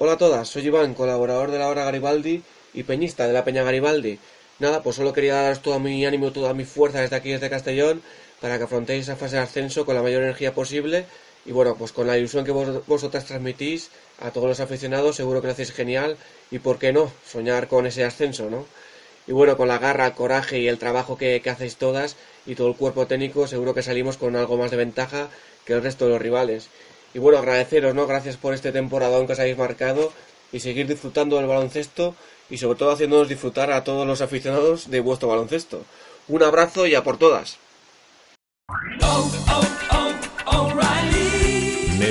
Hola a todas, soy Iván, colaborador de la hora Garibaldi y peñista de la Peña Garibaldi. Nada, pues solo quería daros todo mi ánimo, toda mi fuerza desde aquí, desde Castellón, para que afrontéis esa fase de ascenso con la mayor energía posible y bueno, pues con la ilusión que vos, vosotras transmitís a todos los aficionados, seguro que lo hacéis genial y por qué no, soñar con ese ascenso, ¿no? Y bueno, con la garra, coraje y el trabajo que hacéis todas y todo el cuerpo técnico, seguro que salimos con algo más de ventaja que el resto de los rivales. Y bueno, agradeceros, ¿no? Gracias por este temporadón que os habéis marcado y seguir disfrutando del baloncesto y sobre todo haciéndonos disfrutar a todos los aficionados de vuestro baloncesto. Un abrazo y a por todas.